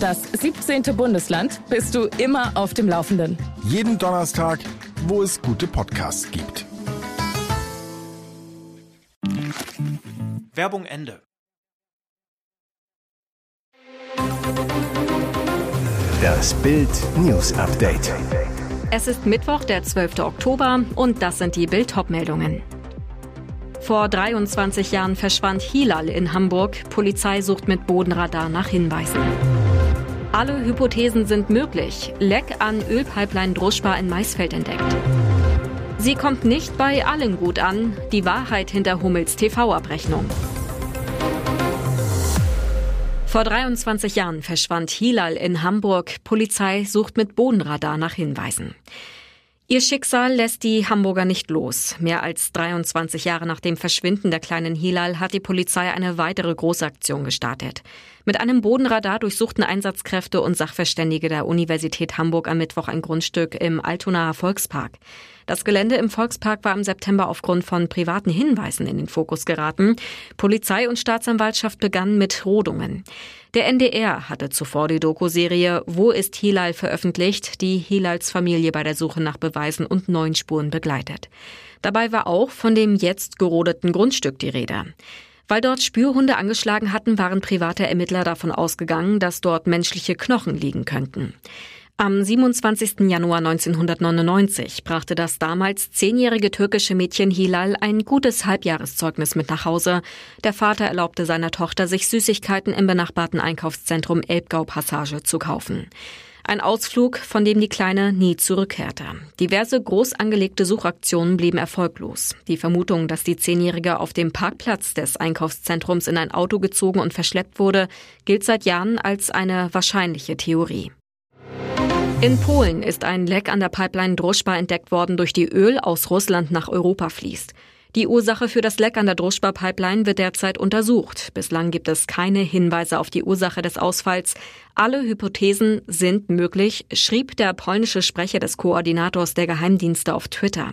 das 17. Bundesland bist du immer auf dem Laufenden. Jeden Donnerstag, wo es gute Podcasts gibt. Werbung Ende. Das Bild News Update. Es ist Mittwoch, der 12. Oktober und das sind die Bild meldungen Vor 23 Jahren verschwand Hilal in Hamburg. Polizei sucht mit Bodenradar nach Hinweisen. Alle Hypothesen sind möglich. Leck an Ölpipeline Druschba in Maisfeld entdeckt. Sie kommt nicht bei allen gut an. Die Wahrheit hinter Hummels TV-Abrechnung. Vor 23 Jahren verschwand Hilal in Hamburg. Polizei sucht mit Bodenradar nach Hinweisen. Ihr Schicksal lässt die Hamburger nicht los. Mehr als 23 Jahre nach dem Verschwinden der kleinen Hilal hat die Polizei eine weitere Großaktion gestartet. Mit einem Bodenradar durchsuchten Einsatzkräfte und Sachverständige der Universität Hamburg am Mittwoch ein Grundstück im Altonaer Volkspark. Das Gelände im Volkspark war im September aufgrund von privaten Hinweisen in den Fokus geraten. Polizei und Staatsanwaltschaft begannen mit Rodungen. Der NDR hatte zuvor die Doku-Serie Wo ist Hilal veröffentlicht, die Hilals Familie bei der Suche nach Beweisen und neuen Spuren begleitet. Dabei war auch von dem jetzt gerodeten Grundstück die Rede. Weil dort Spürhunde angeschlagen hatten, waren private Ermittler davon ausgegangen, dass dort menschliche Knochen liegen könnten. Am 27. Januar 1999 brachte das damals zehnjährige türkische Mädchen Hilal ein gutes Halbjahreszeugnis mit nach Hause. Der Vater erlaubte seiner Tochter, sich Süßigkeiten im benachbarten Einkaufszentrum Elbgau Passage zu kaufen. Ein Ausflug, von dem die Kleine nie zurückkehrte. Diverse groß angelegte Suchaktionen blieben erfolglos. Die Vermutung, dass die Zehnjährige auf dem Parkplatz des Einkaufszentrums in ein Auto gezogen und verschleppt wurde, gilt seit Jahren als eine wahrscheinliche Theorie. In Polen ist ein Leck an der Pipeline Droschba entdeckt worden, durch die Öl aus Russland nach Europa fließt. Die Ursache für das Leck an der Droschba-Pipeline wird derzeit untersucht. Bislang gibt es keine Hinweise auf die Ursache des Ausfalls. Alle Hypothesen sind möglich, schrieb der polnische Sprecher des Koordinators der Geheimdienste auf Twitter.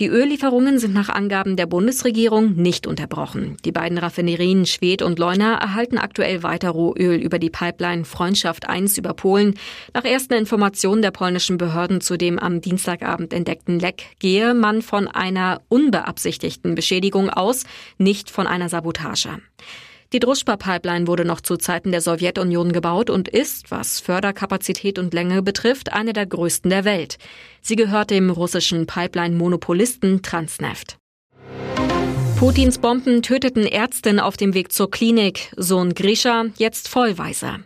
Die Öllieferungen sind nach Angaben der Bundesregierung nicht unterbrochen. Die beiden Raffinerien Schwedt und Leuna erhalten aktuell weiter Rohöl über die Pipeline Freundschaft 1 über Polen. Nach ersten Informationen der polnischen Behörden zu dem am Dienstagabend entdeckten Leck gehe man von einer unbeabsichtigten Beschädigung aus, nicht von einer Sabotage. Die Druschba-Pipeline wurde noch zu Zeiten der Sowjetunion gebaut und ist, was Förderkapazität und Länge betrifft, eine der größten der Welt. Sie gehört dem russischen Pipeline-Monopolisten Transneft. Putins Bomben töteten Ärztin auf dem Weg zur Klinik, Sohn Grisha jetzt vollweise.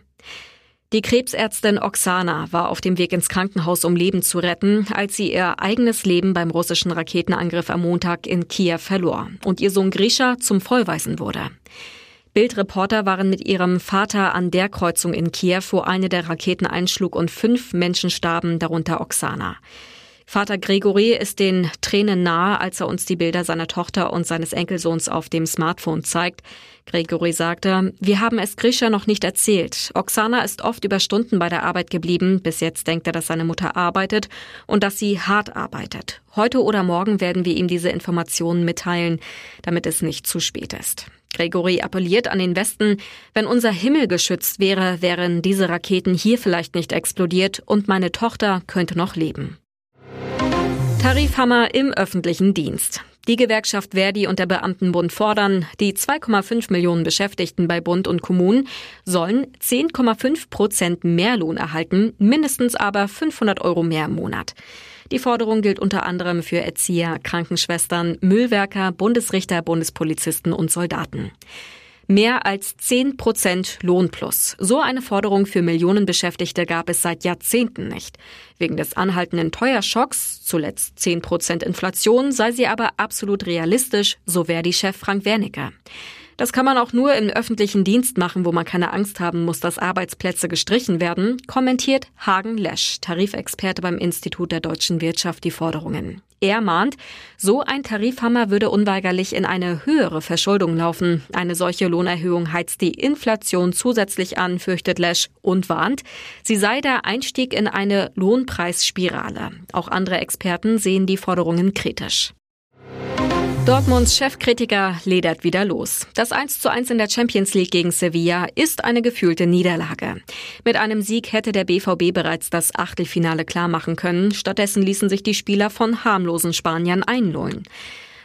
Die Krebsärztin Oksana war auf dem Weg ins Krankenhaus, um Leben zu retten, als sie ihr eigenes Leben beim russischen Raketenangriff am Montag in Kiew verlor und ihr Sohn Grisha zum Vollweisen wurde. Bildreporter waren mit ihrem Vater an der Kreuzung in Kiew, wo eine der Raketen einschlug und fünf Menschen starben, darunter Oksana. Vater Gregory ist den Tränen nahe, als er uns die Bilder seiner Tochter und seines Enkelsohns auf dem Smartphone zeigt. Gregory sagte, wir haben es Grisha noch nicht erzählt. Oksana ist oft über Stunden bei der Arbeit geblieben. Bis jetzt denkt er, dass seine Mutter arbeitet und dass sie hart arbeitet. Heute oder morgen werden wir ihm diese Informationen mitteilen, damit es nicht zu spät ist. Gregory appelliert an den Westen, wenn unser Himmel geschützt wäre, wären diese Raketen hier vielleicht nicht explodiert und meine Tochter könnte noch leben. Tarifhammer im öffentlichen Dienst. Die Gewerkschaft Verdi und der Beamtenbund fordern, die 2,5 Millionen Beschäftigten bei Bund und Kommunen sollen 10,5 Prozent mehr Lohn erhalten, mindestens aber 500 Euro mehr im Monat. Die Forderung gilt unter anderem für Erzieher, Krankenschwestern, Müllwerker, Bundesrichter, Bundespolizisten und Soldaten. Mehr als 10 Prozent Lohnplus. So eine Forderung für Millionen Beschäftigte gab es seit Jahrzehnten nicht. Wegen des anhaltenden Teuerschocks, zuletzt 10 Prozent Inflation, sei sie aber absolut realistisch, so wäre die Chef Frank Wernicke. Das kann man auch nur im öffentlichen Dienst machen, wo man keine Angst haben muss, dass Arbeitsplätze gestrichen werden, kommentiert Hagen Lesch, Tarifexperte beim Institut der deutschen Wirtschaft, die Forderungen. Er mahnt, so ein Tarifhammer würde unweigerlich in eine höhere Verschuldung laufen. Eine solche Lohnerhöhung heizt die Inflation zusätzlich an, fürchtet Lesch und warnt, sie sei der Einstieg in eine Lohnpreisspirale. Auch andere Experten sehen die Forderungen kritisch. Dortmunds Chefkritiker ledert wieder los. Das 1 zu 1 in der Champions League gegen Sevilla ist eine gefühlte Niederlage. Mit einem Sieg hätte der BVB bereits das Achtelfinale klarmachen können. Stattdessen ließen sich die Spieler von harmlosen Spaniern einlullen.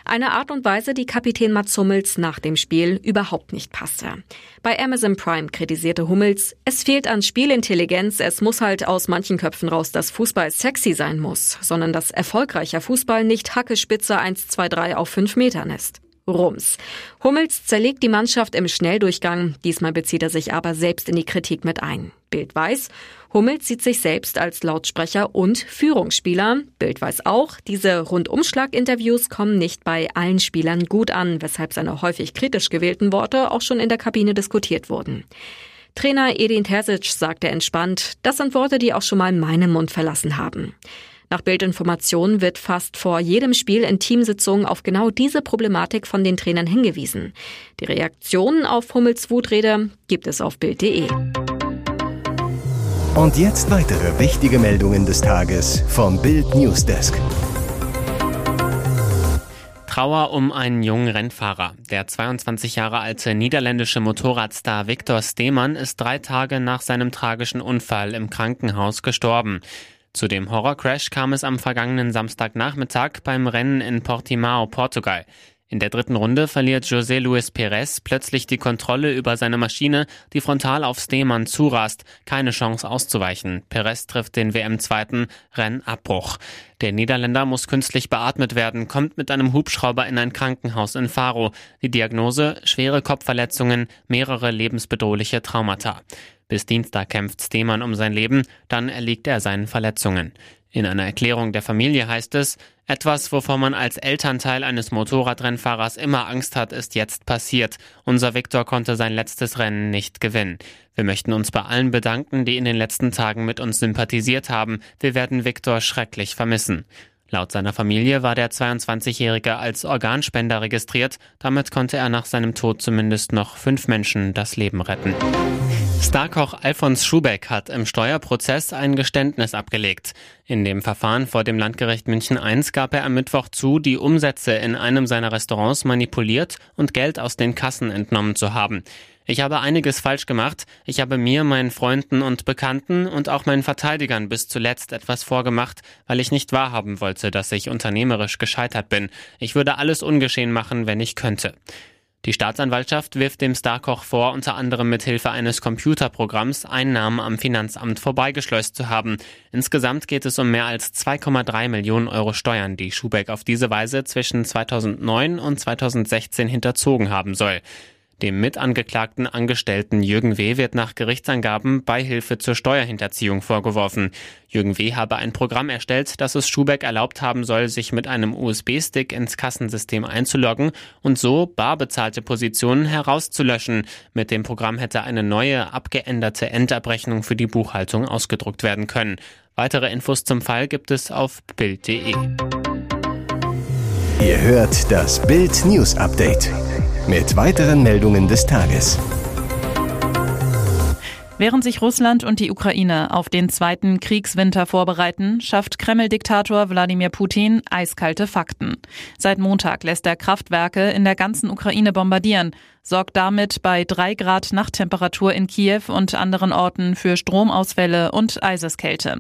Eine Art und Weise, die Kapitän Mats Hummels nach dem Spiel überhaupt nicht passte. Bei Amazon Prime kritisierte Hummels, es fehlt an Spielintelligenz, es muss halt aus manchen Köpfen raus, dass Fußball sexy sein muss, sondern dass erfolgreicher Fußball nicht Hackespitze 1, 2, 3 auf 5 Metern ist. Rums. Hummels zerlegt die Mannschaft im Schnelldurchgang, diesmal bezieht er sich aber selbst in die Kritik mit ein. Bild weiß, Hummels sieht sich selbst als Lautsprecher und Führungsspieler. Bild weiß auch, diese Rundumschlag-Interviews kommen nicht bei allen Spielern gut an, weshalb seine häufig kritisch gewählten Worte auch schon in der Kabine diskutiert wurden. Trainer Edin Terzic sagte entspannt, das sind Worte, die auch schon mal meinen Mund verlassen haben. Nach Bildinformationen wird fast vor jedem Spiel in Teamsitzungen auf genau diese Problematik von den Trainern hingewiesen. Die Reaktionen auf Hummels Wutrede gibt es auf Bild.de. Und jetzt weitere wichtige Meldungen des Tages vom Bild Newsdesk. Trauer um einen jungen Rennfahrer. Der 22 Jahre alte niederländische Motorradstar Viktor Steemann ist drei Tage nach seinem tragischen Unfall im Krankenhaus gestorben. Zu dem Horrorcrash kam es am vergangenen Samstagnachmittag beim Rennen in Portimao, Portugal. In der dritten Runde verliert José Luis Perez plötzlich die Kontrolle über seine Maschine, die frontal auf Steemann zurast. Keine Chance auszuweichen. Perez trifft den WM-Zweiten Rennabbruch. Der Niederländer muss künstlich beatmet werden, kommt mit einem Hubschrauber in ein Krankenhaus in Faro. Die Diagnose schwere Kopfverletzungen, mehrere lebensbedrohliche Traumata. Bis Dienstag kämpft Steemann um sein Leben, dann erliegt er seinen Verletzungen. In einer Erklärung der Familie heißt es, etwas, wovor man als Elternteil eines Motorradrennfahrers immer Angst hat, ist jetzt passiert. Unser Viktor konnte sein letztes Rennen nicht gewinnen. Wir möchten uns bei allen bedanken, die in den letzten Tagen mit uns sympathisiert haben. Wir werden Viktor schrecklich vermissen. Laut seiner Familie war der 22-Jährige als Organspender registriert. Damit konnte er nach seinem Tod zumindest noch fünf Menschen das Leben retten. Starkoch Alfons Schubeck hat im Steuerprozess ein Geständnis abgelegt. In dem Verfahren vor dem Landgericht München I gab er am Mittwoch zu, die Umsätze in einem seiner Restaurants manipuliert und Geld aus den Kassen entnommen zu haben. Ich habe einiges falsch gemacht. Ich habe mir, meinen Freunden und Bekannten und auch meinen Verteidigern bis zuletzt etwas vorgemacht, weil ich nicht wahrhaben wollte, dass ich unternehmerisch gescheitert bin. Ich würde alles ungeschehen machen, wenn ich könnte. Die Staatsanwaltschaft wirft dem Starkoch vor, unter anderem mit Hilfe eines Computerprogramms Einnahmen am Finanzamt vorbeigeschleust zu haben. Insgesamt geht es um mehr als 2,3 Millionen Euro Steuern, die Schubeck auf diese Weise zwischen 2009 und 2016 hinterzogen haben soll. Dem mitangeklagten Angestellten Jürgen W. wird nach Gerichtsangaben Beihilfe zur Steuerhinterziehung vorgeworfen. Jürgen W. habe ein Programm erstellt, das es Schubeck erlaubt haben soll, sich mit einem USB-Stick ins Kassensystem einzuloggen und so bar bezahlte Positionen herauszulöschen. Mit dem Programm hätte eine neue, abgeänderte Endabrechnung für die Buchhaltung ausgedruckt werden können. Weitere Infos zum Fall gibt es auf Bild.de. Ihr hört das Bild News Update mit weiteren Meldungen des Tages. Während sich Russland und die Ukraine auf den zweiten Kriegswinter vorbereiten, schafft Kreml-Diktator Wladimir Putin eiskalte Fakten. Seit Montag lässt er Kraftwerke in der ganzen Ukraine bombardieren sorgt damit bei drei Grad Nachttemperatur in Kiew und anderen Orten für Stromausfälle und Eiseskälte.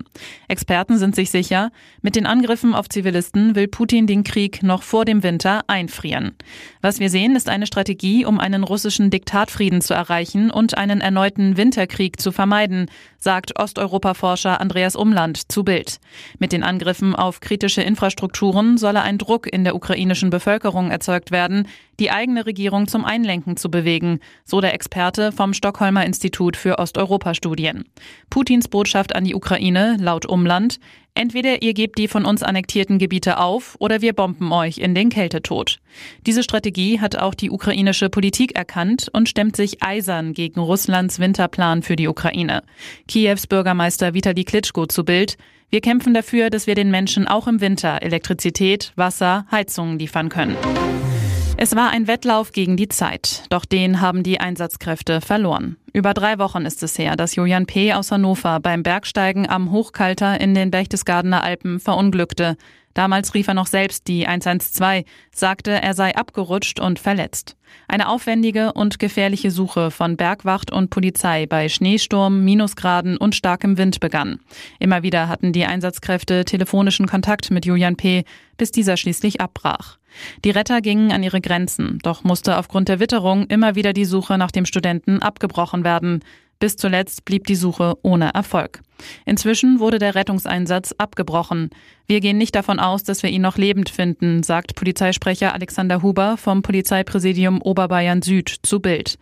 Experten sind sich sicher, mit den Angriffen auf Zivilisten will Putin den Krieg noch vor dem Winter einfrieren. Was wir sehen, ist eine Strategie, um einen russischen Diktatfrieden zu erreichen und einen erneuten Winterkrieg zu vermeiden, sagt Osteuropa-Forscher Andreas Umland zu Bild. Mit den Angriffen auf kritische Infrastrukturen solle ein Druck in der ukrainischen Bevölkerung erzeugt werden, die eigene Regierung zum Einlenken Gedanken zu bewegen, so der Experte vom Stockholmer Institut für Osteuropa-Studien. Putins Botschaft an die Ukraine laut Umland, Entweder ihr gebt die von uns annektierten Gebiete auf oder wir bomben euch in den Kältetod. Diese Strategie hat auch die ukrainische Politik erkannt und stemmt sich eisern gegen Russlands Winterplan für die Ukraine. Kiews Bürgermeister Vitali Klitschko zu Bild. Wir kämpfen dafür, dass wir den Menschen auch im Winter Elektrizität, Wasser, Heizungen liefern können. Es war ein Wettlauf gegen die Zeit, doch den haben die Einsatzkräfte verloren. Über drei Wochen ist es her, dass Julian P. aus Hannover beim Bergsteigen am Hochkalter in den Berchtesgadener Alpen verunglückte. Damals rief er noch selbst die 112, sagte, er sei abgerutscht und verletzt. Eine aufwendige und gefährliche Suche von Bergwacht und Polizei bei Schneesturm, Minusgraden und starkem Wind begann. Immer wieder hatten die Einsatzkräfte telefonischen Kontakt mit Julian P., bis dieser schließlich abbrach. Die Retter gingen an ihre Grenzen, doch musste aufgrund der Witterung immer wieder die Suche nach dem Studenten abgebrochen werden. Bis zuletzt blieb die Suche ohne Erfolg. Inzwischen wurde der Rettungseinsatz abgebrochen. Wir gehen nicht davon aus, dass wir ihn noch lebend finden, sagt Polizeisprecher Alexander Huber vom Polizeipräsidium Oberbayern Süd zu Bild.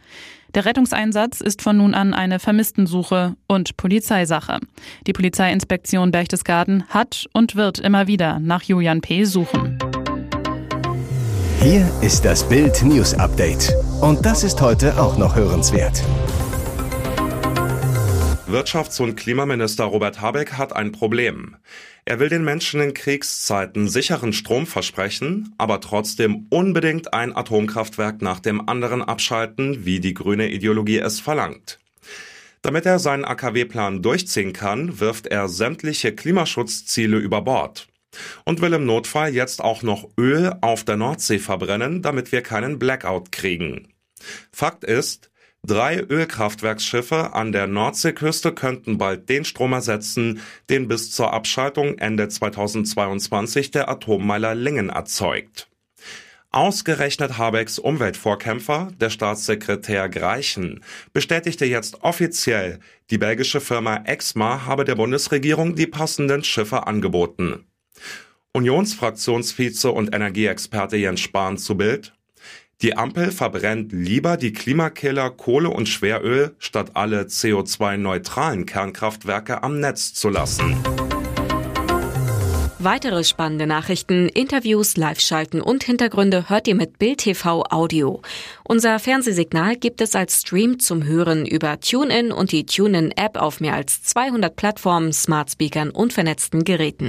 Der Rettungseinsatz ist von nun an eine Vermisstensuche und Polizeisache. Die Polizeiinspektion Berchtesgaden hat und wird immer wieder nach Julian P. suchen. Hier ist das Bild News Update. Und das ist heute auch noch hörenswert. Wirtschafts- und Klimaminister Robert Habeck hat ein Problem. Er will den Menschen in Kriegszeiten sicheren Strom versprechen, aber trotzdem unbedingt ein Atomkraftwerk nach dem anderen abschalten, wie die grüne Ideologie es verlangt. Damit er seinen AKW-Plan durchziehen kann, wirft er sämtliche Klimaschutzziele über Bord und will im Notfall jetzt auch noch Öl auf der Nordsee verbrennen, damit wir keinen Blackout kriegen. Fakt ist, Drei Ölkraftwerksschiffe an der Nordseeküste könnten bald den Strom ersetzen, den bis zur Abschaltung Ende 2022 der Atommeiler Lingen erzeugt. Ausgerechnet Habecks Umweltvorkämpfer, der Staatssekretär Greichen, bestätigte jetzt offiziell, die belgische Firma Exma habe der Bundesregierung die passenden Schiffe angeboten. Unionsfraktionsvize und Energieexperte Jens Spahn zu Bild. Die Ampel verbrennt lieber die Klimakiller Kohle und Schweröl, statt alle CO2-neutralen Kernkraftwerke am Netz zu lassen. Weitere spannende Nachrichten, Interviews, Live-Schalten und Hintergründe hört ihr mit Bild TV Audio. Unser Fernsehsignal gibt es als Stream zum Hören über TuneIn und die TuneIn-App auf mehr als 200 Plattformen, Smart Speakern und vernetzten Geräten.